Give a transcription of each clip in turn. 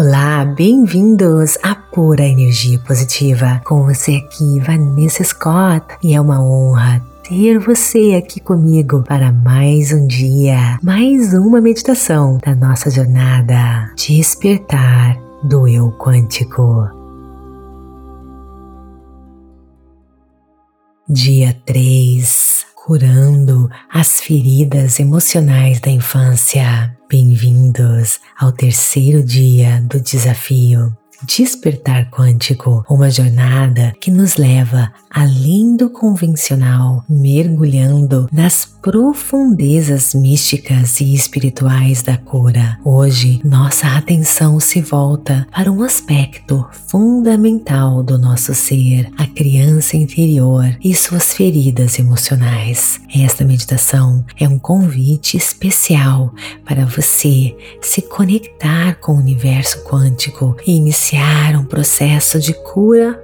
Olá, bem-vindos à Pura Energia Positiva. Com você aqui, Vanessa Scott, e é uma honra ter você aqui comigo para mais um dia, mais uma meditação da nossa jornada Despertar do Eu Quântico. Dia 3 Curando as feridas emocionais da infância. Bem-vindos ao terceiro dia do desafio Despertar Quântico, uma jornada que nos leva além do convencional, mergulhando nas profundezas místicas e espirituais da cura. Hoje, nossa atenção se volta para um aspecto fundamental do nosso ser, a criança interior e suas feridas emocionais. Esta meditação é um convite especial para você se conectar com o universo quântico e iniciar um processo de cura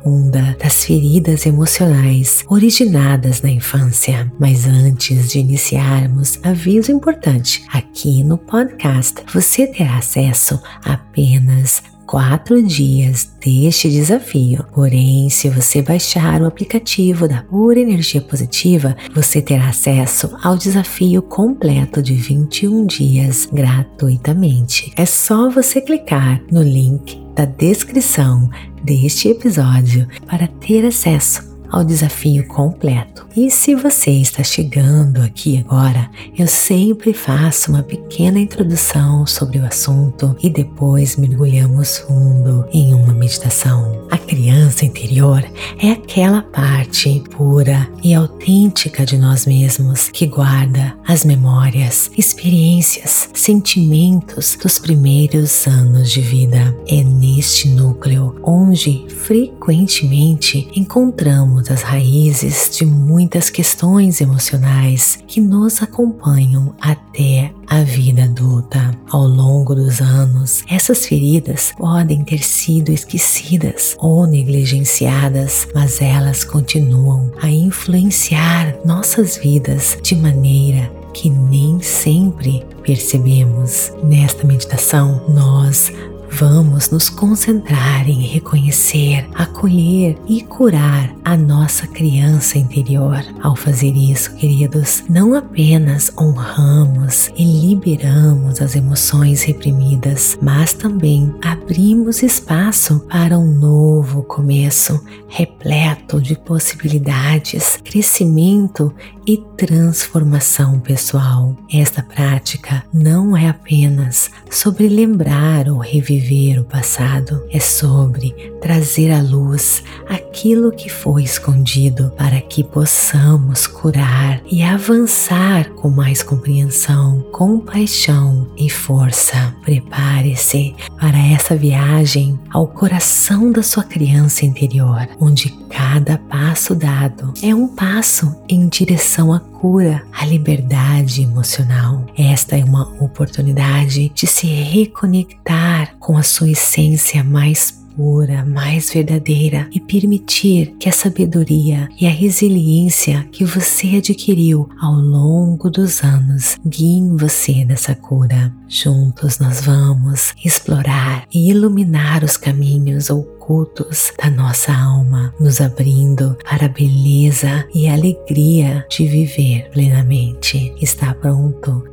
profunda das feridas emocionais originadas na infância. Mas antes de iniciarmos, aviso importante: aqui no podcast você terá acesso apenas quatro dias deste desafio. Porém, se você baixar o aplicativo da Pura Energia Positiva, você terá acesso ao desafio completo de 21 dias gratuitamente. É só você clicar no link da descrição deste episódio para ter acesso ao desafio completo. E se você está chegando aqui agora, eu sempre faço uma pequena introdução sobre o assunto e depois mergulhamos fundo em uma meditação. A criança interior é aquela parte pura e autêntica de nós mesmos que guarda as memórias, experiências, sentimentos dos primeiros anos de vida. É neste núcleo onde frequentemente encontramos as raízes de muitas questões emocionais que nos acompanham até a vida adulta. Ao longo dos anos, essas feridas podem ter sido esquecidas ou negligenciadas, mas elas continuam a influenciar nossas vidas de maneira que nem sempre percebemos. Nesta meditação, nós Vamos nos concentrar em reconhecer, acolher e curar a nossa criança interior. Ao fazer isso, queridos, não apenas honramos e liberamos as emoções reprimidas, mas também abrimos espaço para um novo começo repleto de possibilidades, crescimento e transformação pessoal. Esta prática não é apenas sobre lembrar ou reviver o passado, é sobre trazer à luz aquilo que foi escondido para que possamos curar e avançar com mais compreensão, compaixão e força. Prepare-se para essa viagem ao coração da sua criança interior, onde cada passo dado é um passo em direção à cura, à liberdade emocional. Esta é uma oportunidade de se reconectar com a sua essência mais pura, mais verdadeira e permitir que a sabedoria e a resiliência que você adquiriu ao longo dos anos guiem você nessa cura. Juntos nós vamos explorar e iluminar os caminhos ocultos da nossa alma, nos abrindo para a beleza e a alegria de viver plenamente. Está pronto?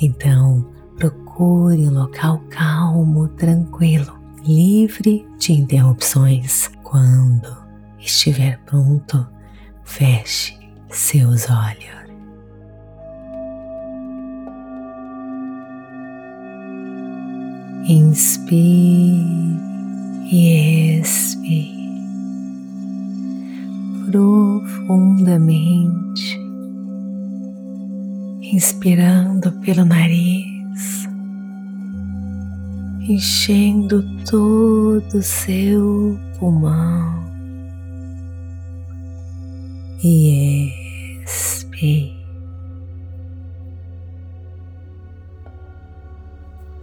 Então, procure um local calmo, tranquilo livre de interrupções. Quando estiver pronto, feche seus olhos. Inspire e expire profundamente, inspirando pelo nariz enchendo todo o seu pulmão e expire.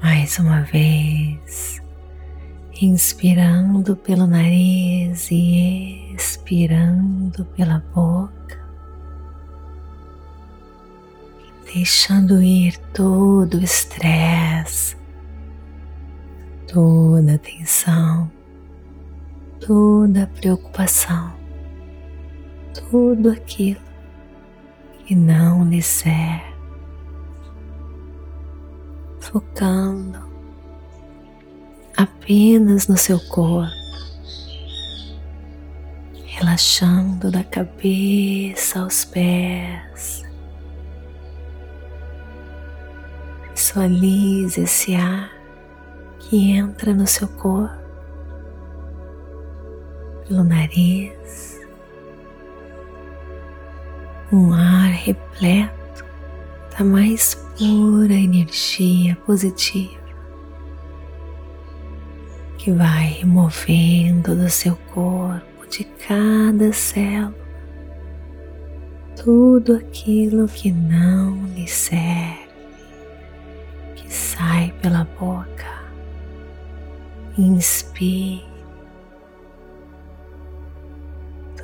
Mais uma vez, inspirando pelo nariz e expirando pela boca, deixando ir todo o estresse toda a tensão, toda a preocupação, tudo aquilo que não lhe serve, focando apenas no seu corpo, relaxando da cabeça aos pés. Visualize esse ar que entra no seu corpo pelo nariz, um ar repleto da mais pura energia positiva que vai removendo do seu corpo, de cada célula, tudo aquilo que não lhe serve, que sai pela boca. Inspire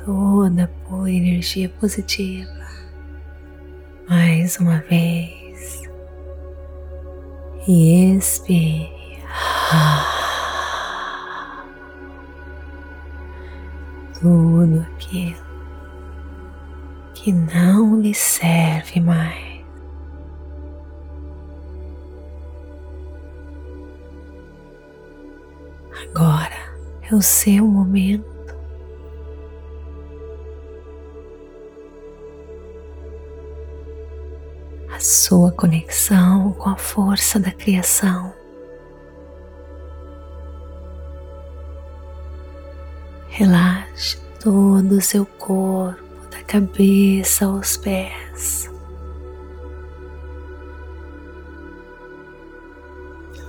toda a pura energia positiva. Mais uma vez. E expire. Tudo aquilo que não lhe serve mais. É o seu momento. A sua conexão com a força da criação. Relaxe todo o seu corpo, da cabeça aos pés.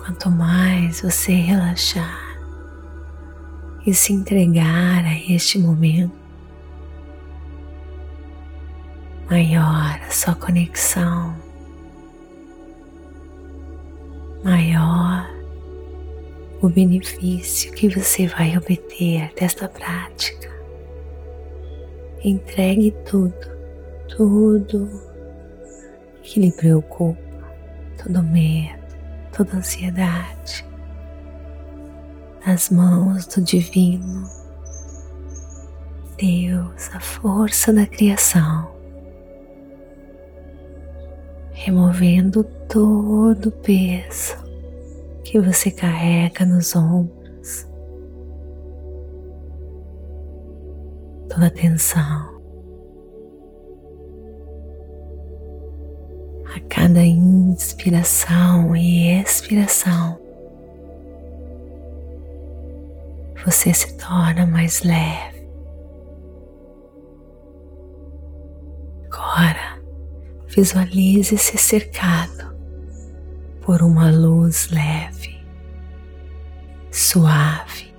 Quanto mais você relaxar, e se entregar a este momento, maior a sua conexão, maior o benefício que você vai obter desta prática. Entregue tudo, tudo que lhe preocupa, todo medo, toda ansiedade nas mãos do Divino, Deus, a força da criação, removendo todo o peso que você carrega nos ombros, toda a tensão. A cada inspiração e expiração, você se torna mais leve. Agora, visualize-se cercado por uma luz leve, suave,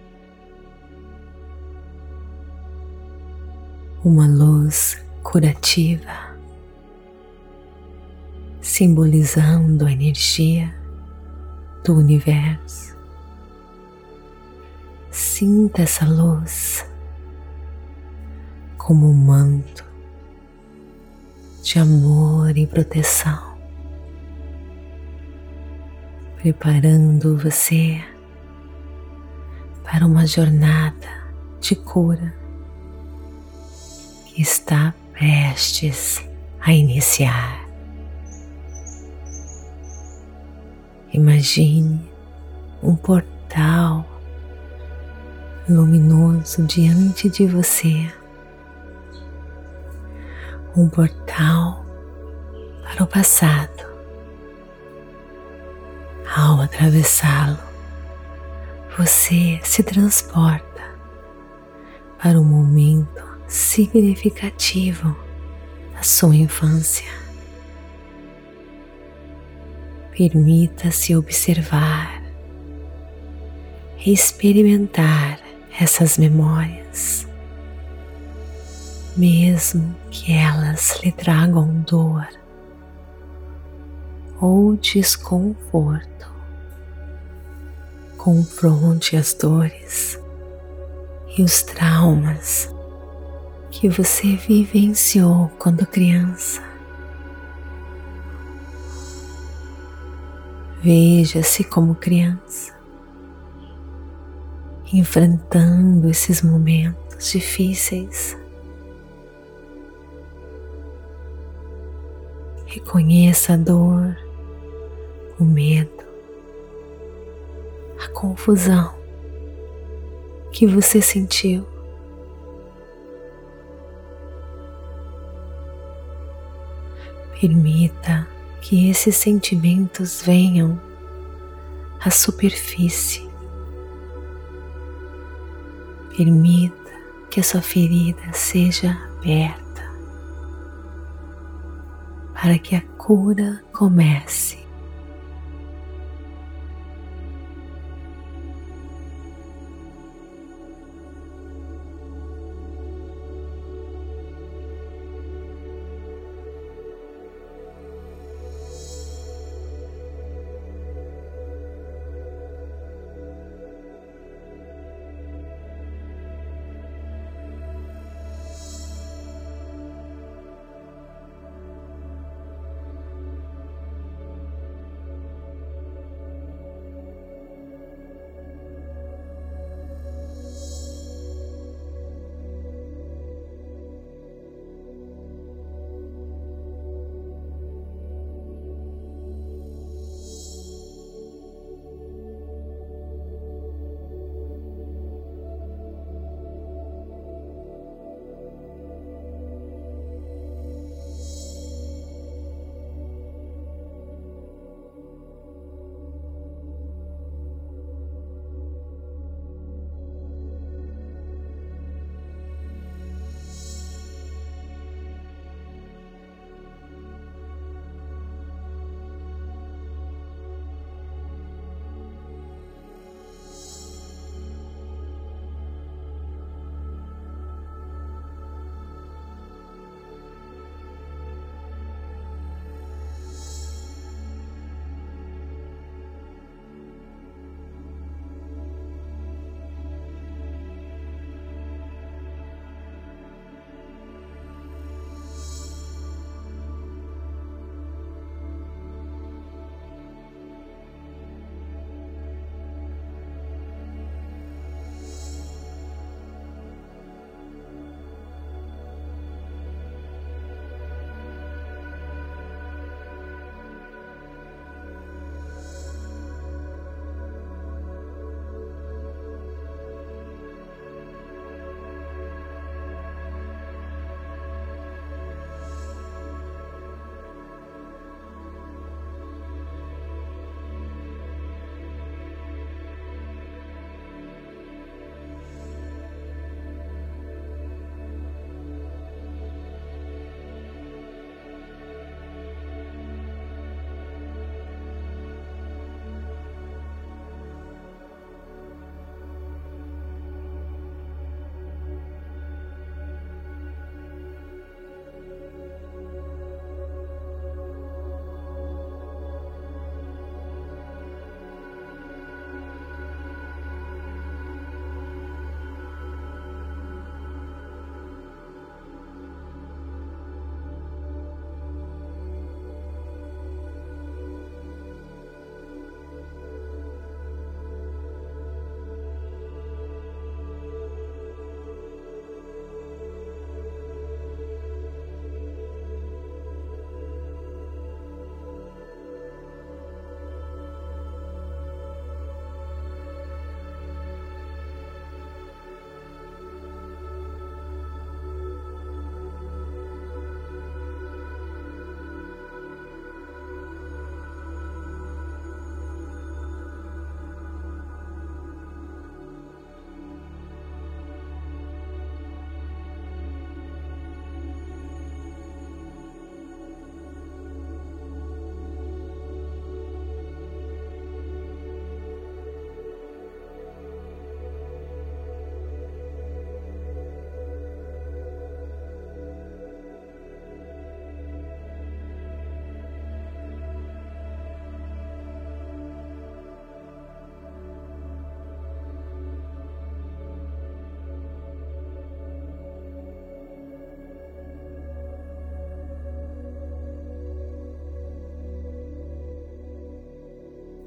uma luz curativa, simbolizando a energia do universo. Sinta essa luz como um manto de amor e proteção, preparando você para uma jornada de cura que está prestes a iniciar. Imagine um portal luminoso diante de você, um portal para o passado. Ao atravessá-lo, você se transporta para um momento significativo da sua infância. Permita-se observar, experimentar essas memórias, mesmo que elas lhe tragam dor ou desconforto. Confronte as dores e os traumas que você vivenciou quando criança. Veja-se como criança enfrentando esses momentos difíceis. Reconheça a dor, o medo, a confusão que você sentiu. Permita que esses sentimentos venham à superfície. Permita que a sua ferida seja aberta para que a cura comece.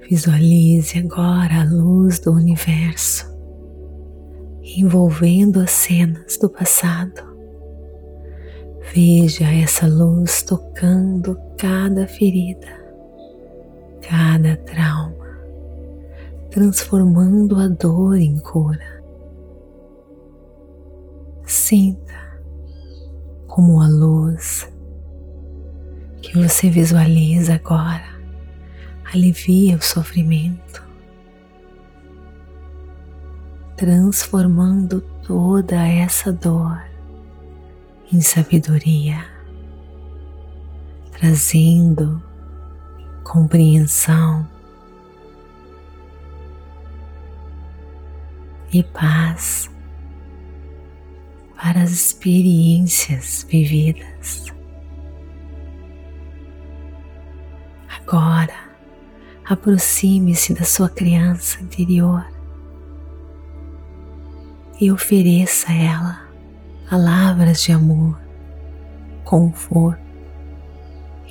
Visualize agora a luz do universo envolvendo as cenas do passado. Veja essa luz tocando cada ferida, cada trauma, transformando a dor em cura. Sinta como a luz que você visualiza agora alivia o sofrimento, transformando toda essa dor em sabedoria, trazendo compreensão e paz para as experiências vividas. Agora, aproxime-se da sua criança interior e ofereça a ela palavras de amor, conforto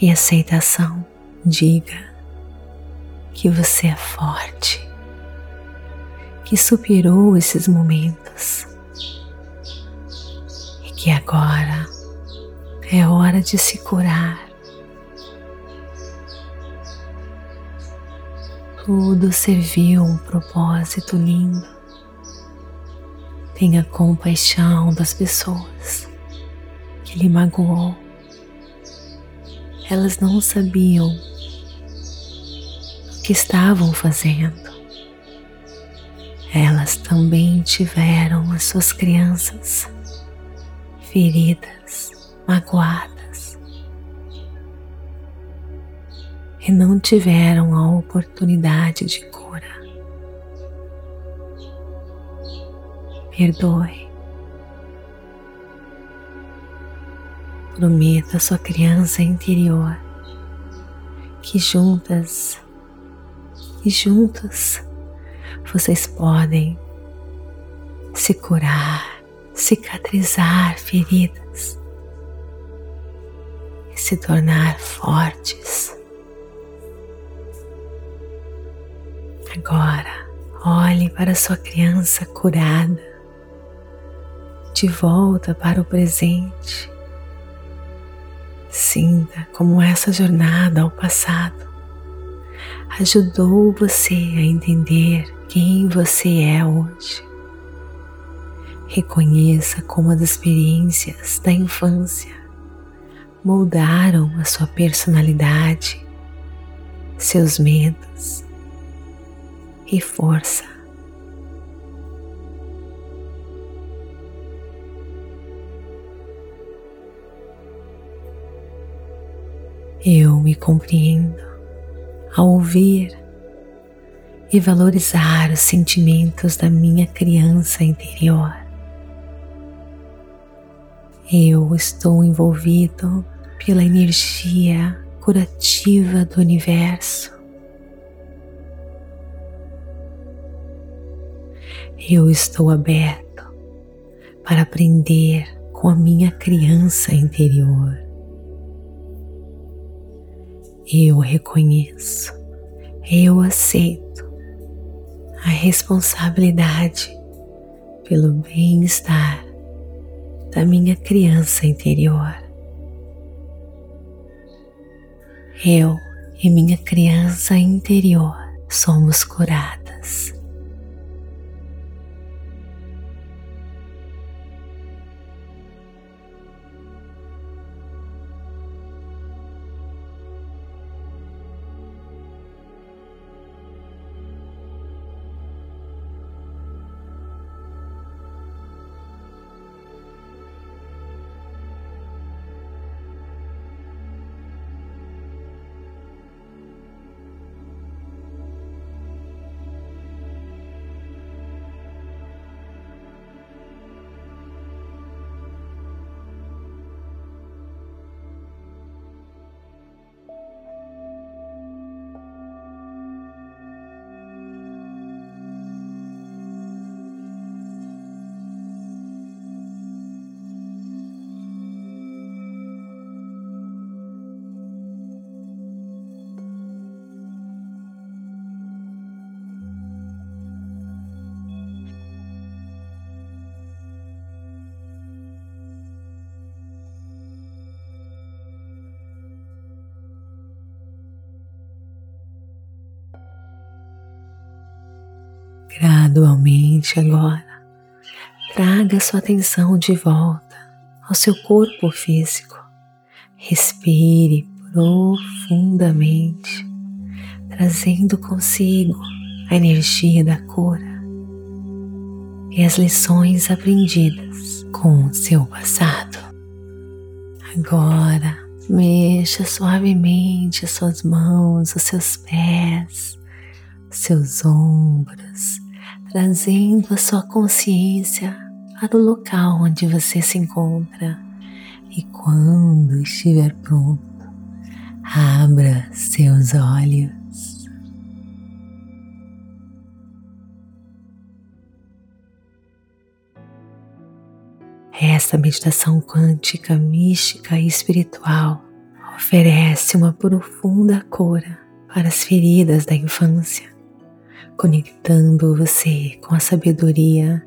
e aceitação. Diga que você é forte, que superou esses momentos e que agora é hora de se curar Tudo serviu um propósito lindo. Tenha compaixão das pessoas que lhe magoou. Elas não sabiam o que estavam fazendo. Elas também tiveram as suas crianças feridas, magoadas e não tiveram a oportunidade de cura. Perdoe. Prometa à sua criança interior que juntas e juntos vocês podem se curar, cicatrizar feridas e se tornar fortes Agora, olhe para sua criança curada, de volta para o presente. Sinta como essa jornada ao passado ajudou você a entender quem você é hoje. Reconheça como as experiências da infância moldaram a sua personalidade, seus medos, e força. Eu me compreendo ao ouvir e valorizar os sentimentos da minha criança interior. Eu estou envolvido pela energia curativa do universo. Eu estou aberto para aprender com a minha criança interior. Eu reconheço, eu aceito a responsabilidade pelo bem-estar da minha criança interior. Eu e minha criança interior somos curadas. Gradualmente agora, traga sua atenção de volta ao seu corpo físico. Respire profundamente, trazendo consigo a energia da cura e as lições aprendidas com o seu passado. Agora, mexa suavemente as suas mãos, os seus pés, os seus ombros, trazendo a sua consciência para o local onde você se encontra. E quando estiver pronto, abra seus olhos. Esta meditação quântica, mística e espiritual oferece uma profunda cura para as feridas da infância, conectando você com a sabedoria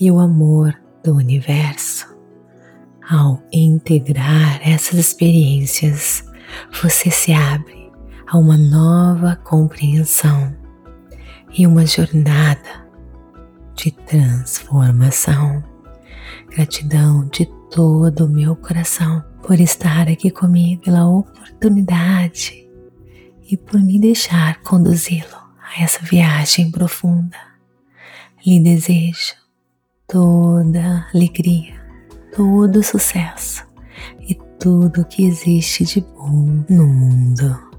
e o amor do universo. Ao integrar essas experiências, você se abre a uma nova compreensão e uma jornada de transformação. Gratidão de todo o meu coração por estar aqui comigo, pela oportunidade e por me deixar conduzi-lo a essa viagem profunda. Lhe desejo toda alegria, todo sucesso e tudo que existe de bom no mundo.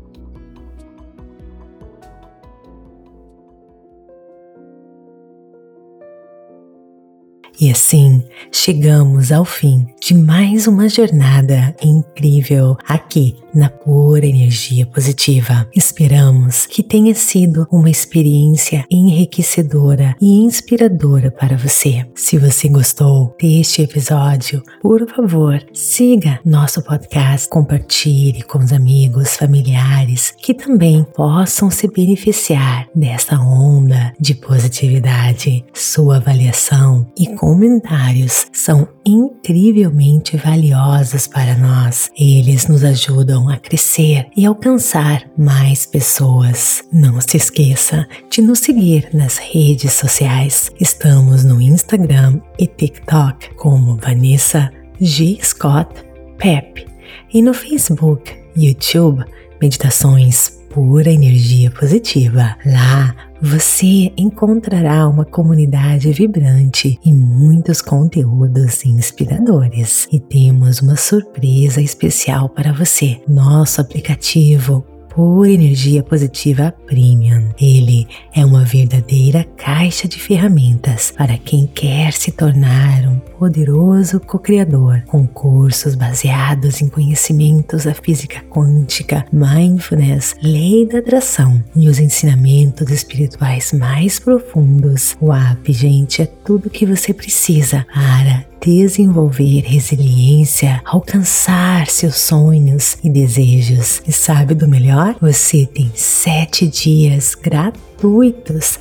E assim chegamos ao fim de mais uma jornada incrível aqui na pura energia positiva. Esperamos que tenha sido uma experiência enriquecedora e inspiradora para você. Se você gostou deste episódio, por favor, siga nosso podcast, compartilhe com os amigos, familiares que também possam se beneficiar dessa onda de positividade. Sua avaliação e comentários são incrivelmente valiosos para nós. Eles nos ajudam a crescer e alcançar mais pessoas. Não se esqueça de nos seguir nas redes sociais. Estamos no Instagram e TikTok como Vanessa G. Scott Pep e no Facebook, YouTube, Meditações Pura Energia Positiva. Lá você encontrará uma comunidade vibrante e muitos conteúdos inspiradores. E temos uma surpresa especial para você. Nosso aplicativo por energia positiva premium. Ele é uma verdadeira caixa de ferramentas para quem quer se tornar um poderoso co-criador, com cursos baseados em conhecimentos da física quântica, mindfulness, lei da atração e os ensinamentos espirituais mais profundos. O app, gente, é tudo que você precisa para desenvolver resiliência, alcançar seus sonhos e desejos. E sabe do melhor? Você tem sete dias gratuitos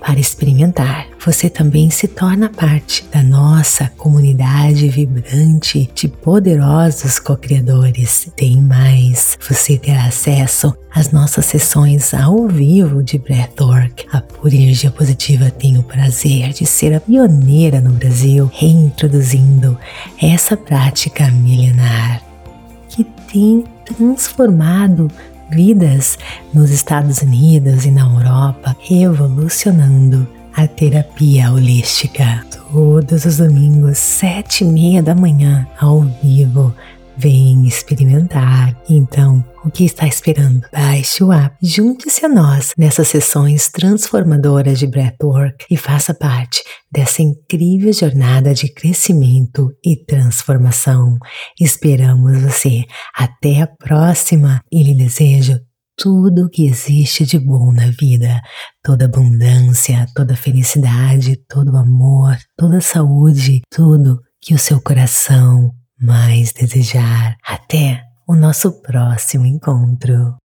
para experimentar você também se torna parte da nossa comunidade vibrante de poderosos co-criadores. Tem mais, você terá acesso às nossas sessões ao vivo de Breathwork. A Pura Energia Positiva tem o prazer de ser a pioneira no Brasil, reintroduzindo essa prática milenar que tem transformado vidas nos Estados Unidos e na Europa, revolucionando a terapia holística. Todos os domingos, sete e meia da manhã, ao vivo. Vem experimentar. Então, o que está esperando? Baixe o app, junte-se a nós nessas sessões transformadoras de Breathwork e faça parte dessa incrível jornada de crescimento e transformação. Esperamos você. Até a próxima e lhe desejo tudo que existe de bom na vida, toda abundância, toda felicidade, todo amor, toda saúde, tudo que o seu coração mais desejar. Até o nosso próximo encontro.